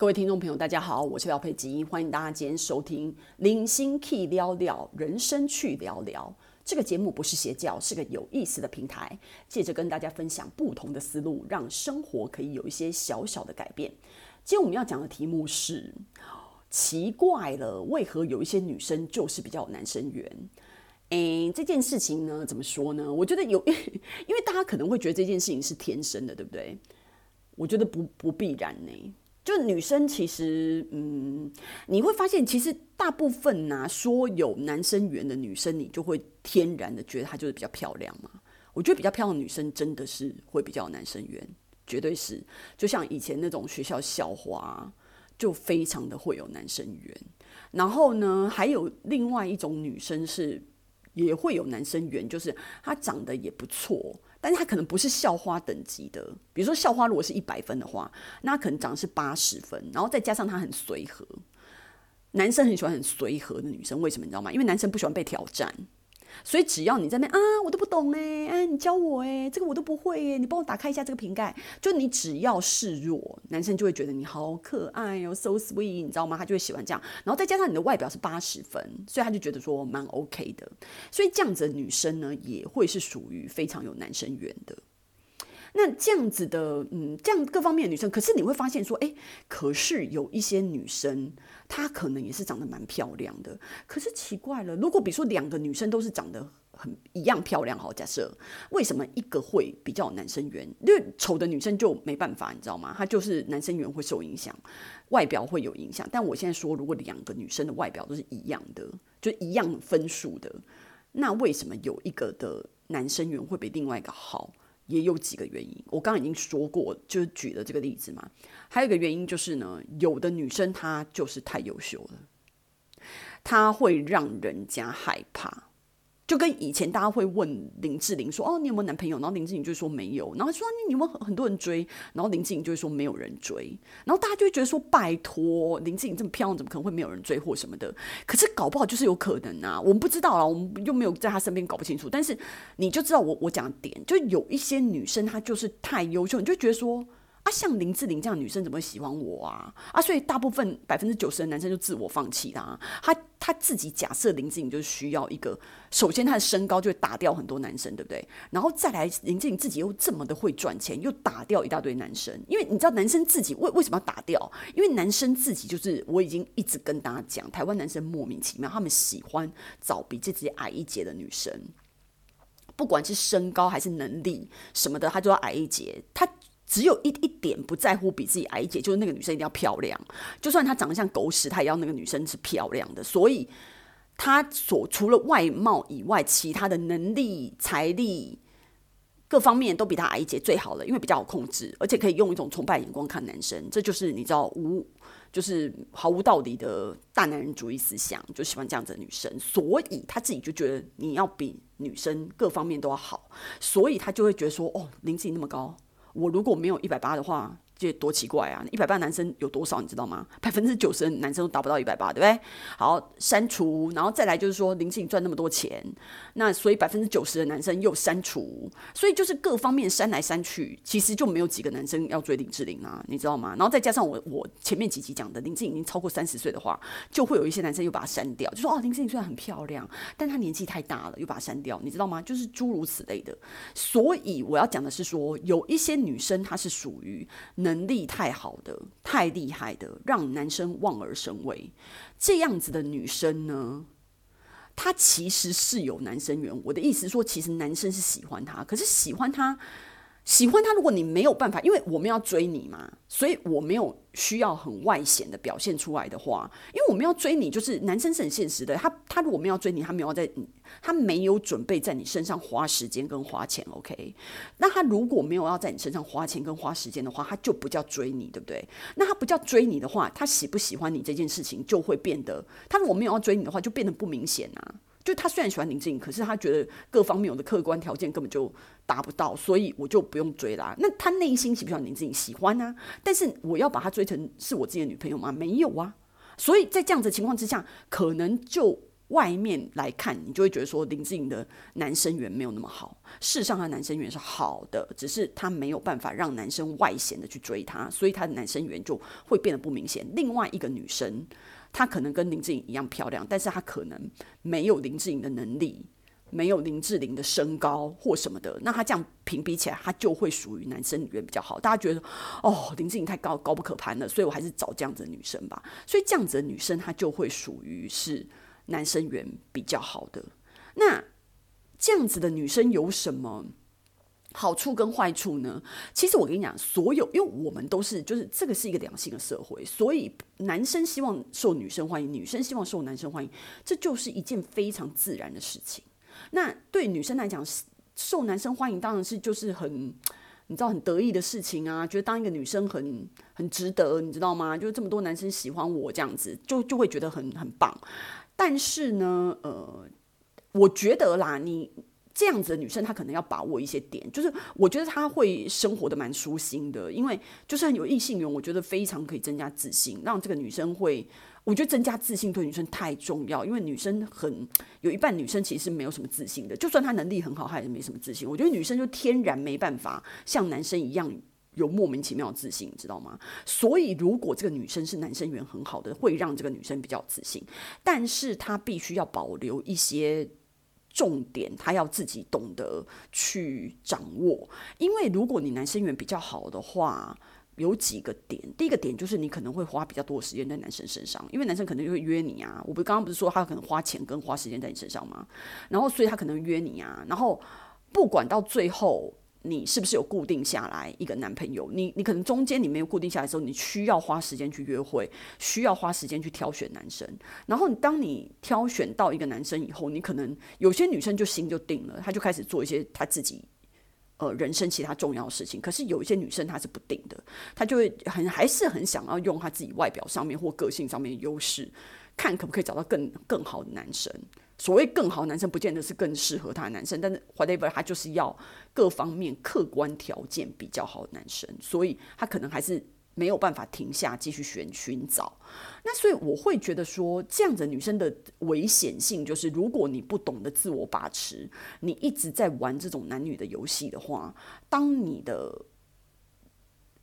各位听众朋友，大家好，我是廖佩吉，欢迎大家今天收听《零星 Key 聊聊人生去聊聊》这个节目，不是邪教，是个有意思的平台，借着跟大家分享不同的思路，让生活可以有一些小小的改变。今天我们要讲的题目是：奇怪了，为何有一些女生就是比较有男生缘？诶，这件事情呢，怎么说呢？我觉得有，因为大家可能会觉得这件事情是天生的，对不对？我觉得不不必然呢。就女生其实，嗯，你会发现，其实大部分呐、说有男生缘的女生，你就会天然的觉得她就是比较漂亮嘛。我觉得比较漂亮的女生真的是会比较有男生缘，绝对是。就像以前那种学校校花，就非常的会有男生缘。然后呢，还有另外一种女生是也会有男生缘，就是她长得也不错。但是他可能不是校花等级的，比如说校花如果是一百分的话，那可能长是八十分，然后再加上他很随和，男生很喜欢很随和的女生，为什么你知道吗？因为男生不喜欢被挑战。所以只要你在那啊，我都不懂哎，哎，你教我哎，这个我都不会哎，你帮我打开一下这个瓶盖。就你只要示弱，男生就会觉得你好可爱哦，so sweet，你知道吗？他就会喜欢这样。然后再加上你的外表是八十分，所以他就觉得说蛮 OK 的。所以这样子的女生呢，也会是属于非常有男生缘的。那这样子的，嗯，这样各方面的女生，可是你会发现说，哎，可是有一些女生，她可能也是长得蛮漂亮的。可是奇怪了，如果比如说两个女生都是长得很一样漂亮，好，假设为什么一个会比较男生缘？因为丑的女生就没办法，你知道吗？她就是男生缘会受影响，外表会有影响。但我现在说，如果两个女生的外表都是一样的，就一样分数的，那为什么有一个的男生缘会比另外一个好？也有几个原因，我刚刚已经说过，就是举了这个例子嘛。还有一个原因就是呢，有的女生她就是太优秀了，她会让人家害怕。就跟以前大家会问林志玲说：“哦，你有没有男朋友？”然后林志玲就说没有。然后说：“你有没有很多人追？”然后林志玲就会说没有人追。然后大家就会觉得说：“拜托，林志玲这么漂亮，怎么可能会没有人追或什么的？”可是搞不好就是有可能啊，我们不知道啊，我们又没有在她身边，搞不清楚。但是你就知道我我讲的点，就有一些女生她就是太优秀，你就觉得说。啊，像林志玲这样女生怎么会喜欢我啊？啊，所以大部分百分之九十的男生就自我放弃啦。他他自己假设林志玲就是需要一个，首先他的身高就会打掉很多男生，对不对？然后再来，林志玲自己又这么的会赚钱，又打掉一大堆男生。因为你知道，男生自己为为什么要打掉？因为男生自己就是我已经一直跟大家讲，台湾男生莫名其妙，他们喜欢找比自己矮一截的女生，不管是身高还是能力什么的，他就要矮一截。他。只有一一点不在乎比自己矮一截，就是那个女生一定要漂亮，就算她长得像狗屎，她也要那个女生是漂亮的。所以，她所除了外貌以外，其他的能力、财力各方面都比她矮一截最好了，因为比较好控制，而且可以用一种崇拜眼光看男生。这就是你知道无，就是毫无道理的大男人主义思想，就喜欢这样子的女生。所以她自己就觉得你要比女生各方面都要好，所以她就会觉得说，哦，林志玲那么高。我如果没有一百八的话，这多奇怪啊！一百八男生有多少，你知道吗？百分之九十的男生都达不到一百八，对不对？好，删除，然后再来就是说，林志颖赚那么多钱，那所以百分之九十的男生又删除，所以就是各方面删来删去，其实就没有几个男生要追林志玲啊，你知道吗？然后再加上我我前面几集讲的，林志颖已经超过三十岁的话，就会有一些男生又把它删掉，就说哦，林志颖虽然很漂亮，但她年纪太大了，又把它删掉，你知道吗？就是诸如此类的。所以我要讲的是说，有一些女生她是属于能能力太好的、太厉害的，让男生望而生畏。这样子的女生呢，她其实是有男生缘。我的意思说，其实男生是喜欢她，可是喜欢她。喜欢他，如果你没有办法，因为我们要追你嘛，所以我没有需要很外显的表现出来的话，因为我们要追你，就是男生是很现实的，他他如果没有追你，他没有在，他没有准备在你身上花时间跟花钱，OK？那他如果没有要在你身上花钱跟花时间的话，他就不叫追你，对不对？那他不叫追你的话，他喜不喜欢你这件事情就会变得，他如果没有要追你的话，就变得不明显啊。就他虽然喜欢林志颖，可是他觉得各方面有的客观条件根本就达不到，所以我就不用追啦。那他内心喜不喜欢林志颖？喜欢啊。但是我要把他追成是我自己的女朋友吗？没有啊。所以在这样子的情况之下，可能就外面来看，你就会觉得说林志颖的男生缘没有那么好。事实上，他男生缘是好的，只是他没有办法让男生外显的去追他，所以他的男生缘就会变得不明显。另外一个女生，她可能跟林志颖一样漂亮，但是她可能没有林志颖的能力，没有林志玲的身高或什么的。那她这样评比起来，她就会属于男生缘比较好。大家觉得哦，林志颖太高高不可攀了，所以我还是找这样子的女生吧。所以这样子的女生，她就会属于是。男生缘比较好的，那这样子的女生有什么好处跟坏处呢？其实我跟你讲，所有，因为我们都是，就是这个是一个两性的社会，所以男生希望受女生欢迎，女生希望受男生欢迎，这就是一件非常自然的事情。那对女生来讲，受男生欢迎当然是就是很。你知道很得意的事情啊，觉得当一个女生很很值得，你知道吗？就是这么多男生喜欢我这样子，就就会觉得很很棒。但是呢，呃，我觉得啦，你这样子的女生她可能要把握一些点，就是我觉得她会生活的蛮舒心的，因为就是有异性缘，我觉得非常可以增加自信，让这个女生会。我觉得增加自信对女生太重要，因为女生很有一半女生其实是没有什么自信的，就算她能力很好，她也是没什么自信。我觉得女生就天然没办法像男生一样有莫名其妙的自信，知道吗？所以如果这个女生是男生缘很好的，会让这个女生比较自信，但是她必须要保留一些重点，他要自己懂得去掌握。因为如果你男生缘比较好的话，有几个点，第一个点就是你可能会花比较多的时间在男生身上，因为男生可能就会约你啊。我不刚刚不是说他可能花钱跟花时间在你身上吗？然后所以他可能约你啊。然后不管到最后你是不是有固定下来一个男朋友，你你可能中间你没有固定下来的时候，你需要花时间去约会，需要花时间去挑选男生。然后你当你挑选到一个男生以后，你可能有些女生就心就定了，她就开始做一些她自己。呃，人生其他重要的事情，可是有一些女生她是不定的，她就会很还是很想要用她自己外表上面或个性上面的优势，看可不可以找到更更好的男生。所谓更好男生，不见得是更适合他的男生，但是 whatever，他就是要各方面客观条件比较好的男生，所以他可能还是。没有办法停下继续寻寻找，那所以我会觉得说，这样子女生的危险性就是，如果你不懂得自我把持，你一直在玩这种男女的游戏的话，当你的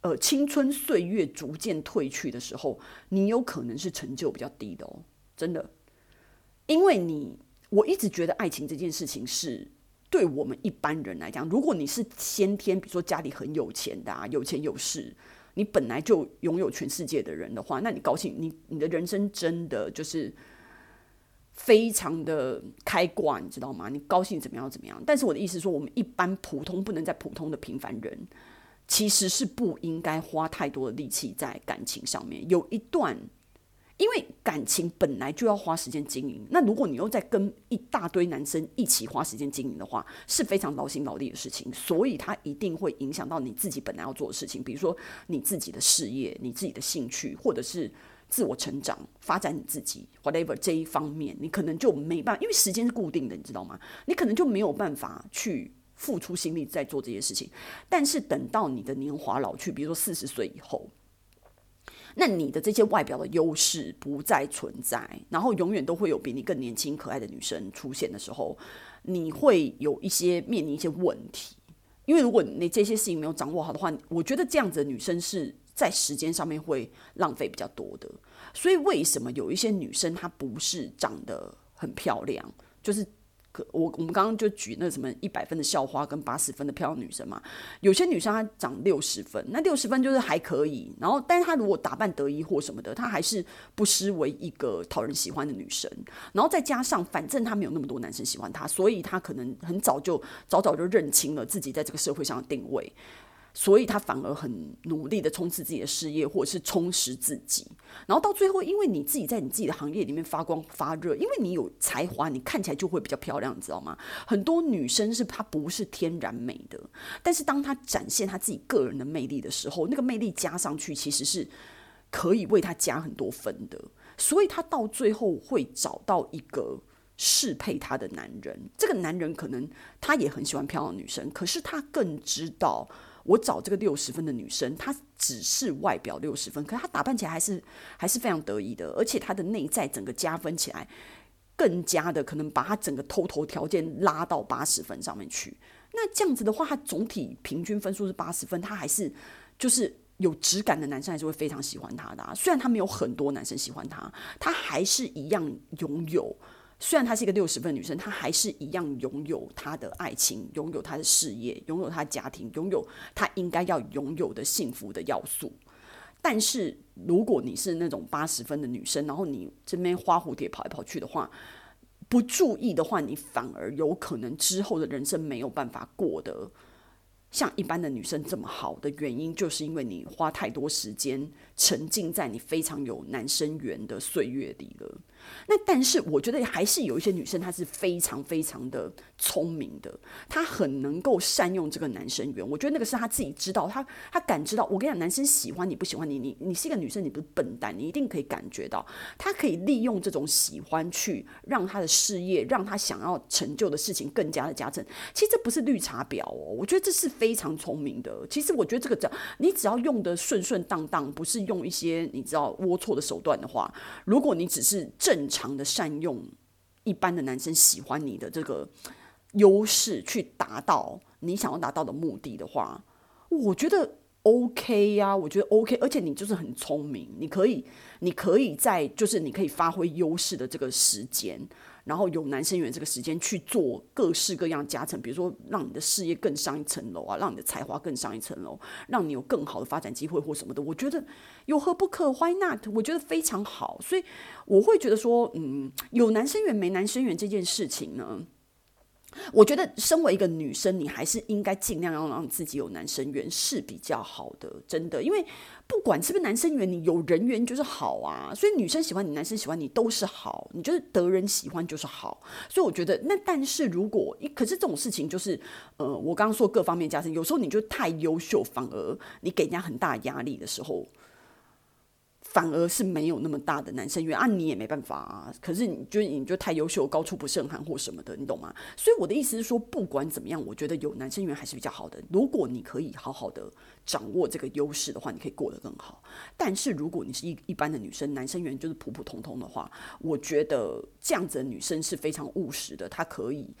呃青春岁月逐渐褪去的时候，你有可能是成就比较低的哦，真的，因为你我一直觉得爱情这件事情是对我们一般人来讲，如果你是先天，比如说家里很有钱的啊，有钱有势。你本来就拥有全世界的人的话，那你高兴，你你的人生真的就是非常的开挂，你知道吗？你高兴怎么样怎么样？但是我的意思说，我们一般普通不能再普通的平凡人，其实是不应该花太多的力气在感情上面。有一段。因为感情本来就要花时间经营，那如果你又在跟一大堆男生一起花时间经营的话，是非常劳心劳力的事情，所以它一定会影响到你自己本来要做的事情，比如说你自己的事业、你自己的兴趣，或者是自我成长、发展你自己，whatever 这一方面，你可能就没办法，因为时间是固定的，你知道吗？你可能就没有办法去付出心力在做这些事情。但是等到你的年华老去，比如说四十岁以后。那你的这些外表的优势不再存在，然后永远都会有比你更年轻可爱的女生出现的时候，你会有一些面临一些问题。因为如果你这些事情没有掌握好的话，我觉得这样子的女生是在时间上面会浪费比较多的。所以为什么有一些女生她不是长得很漂亮，就是。可我我们刚刚就举那什么一百分的校花跟八十分的漂亮女生嘛，有些女生她长六十分，那六十分就是还可以，然后但是她如果打扮得意或什么的，她还是不失为一个讨人喜欢的女生。然后再加上反正她没有那么多男生喜欢她，所以她可能很早就早早就认清了自己在这个社会上的定位。所以他反而很努力的冲刺自己的事业，或者是充实自己，然后到最后，因为你自己在你自己的行业里面发光发热，因为你有才华，你看起来就会比较漂亮，你知道吗？很多女生是她不是天然美的，但是当她展现她自己个人的魅力的时候，那个魅力加上去，其实是可以为她加很多分的。所以她到最后会找到一个适配她的男人。这个男人可能他也很喜欢漂亮女生，可是他更知道。我找这个六十分的女生，她只是外表六十分，可是她打扮起来还是还是非常得意的，而且她的内在整个加分起来，更加的可能把她整个偷偷条件拉到八十分上面去。那这样子的话，她总体平均分数是八十分，她还是就是有质感的男生还是会非常喜欢她的。虽然他没有很多男生喜欢她，她还是一样拥有。虽然她是一个六十分女生，她还是一样拥有她的爱情，拥有她的事业，拥有她家庭，拥有她应该要拥有的幸福的要素。但是，如果你是那种八十分的女生，然后你这边花蝴蝶跑来跑去的话，不注意的话，你反而有可能之后的人生没有办法过得像一般的女生这么好的原因，就是因为你花太多时间沉浸在你非常有男生缘的岁月里了。那但是我觉得还是有一些女生，她是非常非常的聪明的，她很能够善用这个男生缘。我觉得那个是她自己知道，她她感知到。我跟你讲，男生喜欢你不喜欢你，你你是一个女生，你不是笨蛋，你一定可以感觉到。她可以利用这种喜欢去让她的事业，让她想要成就的事情更加的加成。其实这不是绿茶婊哦，我觉得这是非常聪明的。其实我觉得这个只你只要用的顺顺当当，不是用一些你知道龌龊的手段的话，如果你只是正正常的善用一般的男生喜欢你的这个优势，去达到你想要达到的目的的话，我觉得 OK 呀，我觉得 OK，而且你就是很聪明，你可以，你可以在就是你可以发挥优势的这个时间。然后有男生缘这个时间去做各式各样加成，比如说让你的事业更上一层楼啊，让你的才华更上一层楼，让你有更好的发展机会或什么的，我觉得有何不可？Why not？我觉得非常好，所以我会觉得说，嗯，有男生缘没男生缘这件事情呢。我觉得，身为一个女生，你还是应该尽量要让自己有男生缘是比较好的，真的。因为不管是不是男生缘，你有人缘就是好啊。所以女生喜欢你，男生喜欢你都是好，你就是得人喜欢就是好。所以我觉得，那但是如果，可是这种事情就是，呃，我刚刚说各方面加成，有时候你就太优秀，反而你给人家很大压力的时候。反而是没有那么大的男生缘啊，你也没办法啊。可是你就你就太优秀，高处不胜寒或什么的，你懂吗？所以我的意思是说，不管怎么样，我觉得有男生缘还是比较好的。如果你可以好好的掌握这个优势的话，你可以过得更好。但是如果你是一一般的女生，男生缘就是普普通通的话，我觉得这样子的女生是非常务实的，她可以。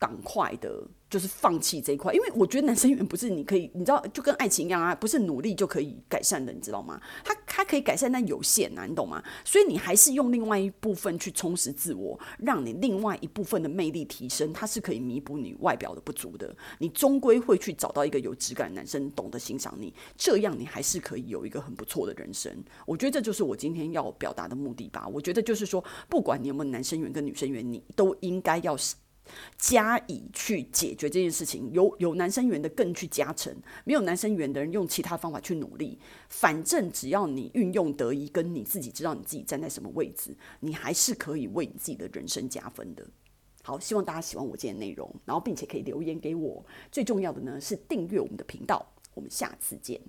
赶快的，就是放弃这一块，因为我觉得男生缘不是你可以，你知道，就跟爱情一样啊，不是努力就可以改善的，你知道吗？他它可以改善，但有限呐，你懂吗？所以你还是用另外一部分去充实自我，让你另外一部分的魅力提升，它是可以弥补你外表的不足的。你终归会去找到一个有质感的男生，懂得欣赏你，这样你还是可以有一个很不错的人生。我觉得这就是我今天要表达的目的吧。我觉得就是说，不管你有没有男生缘跟女生缘，你都应该要。加以去解决这件事情，有有男生缘的更去加成，没有男生缘的人用其他方法去努力。反正只要你运用得宜，跟你自己知道你自己站在什么位置，你还是可以为你自己的人生加分的。好，希望大家喜欢我今天的内容，然后并且可以留言给我。最重要的呢是订阅我们的频道。我们下次见。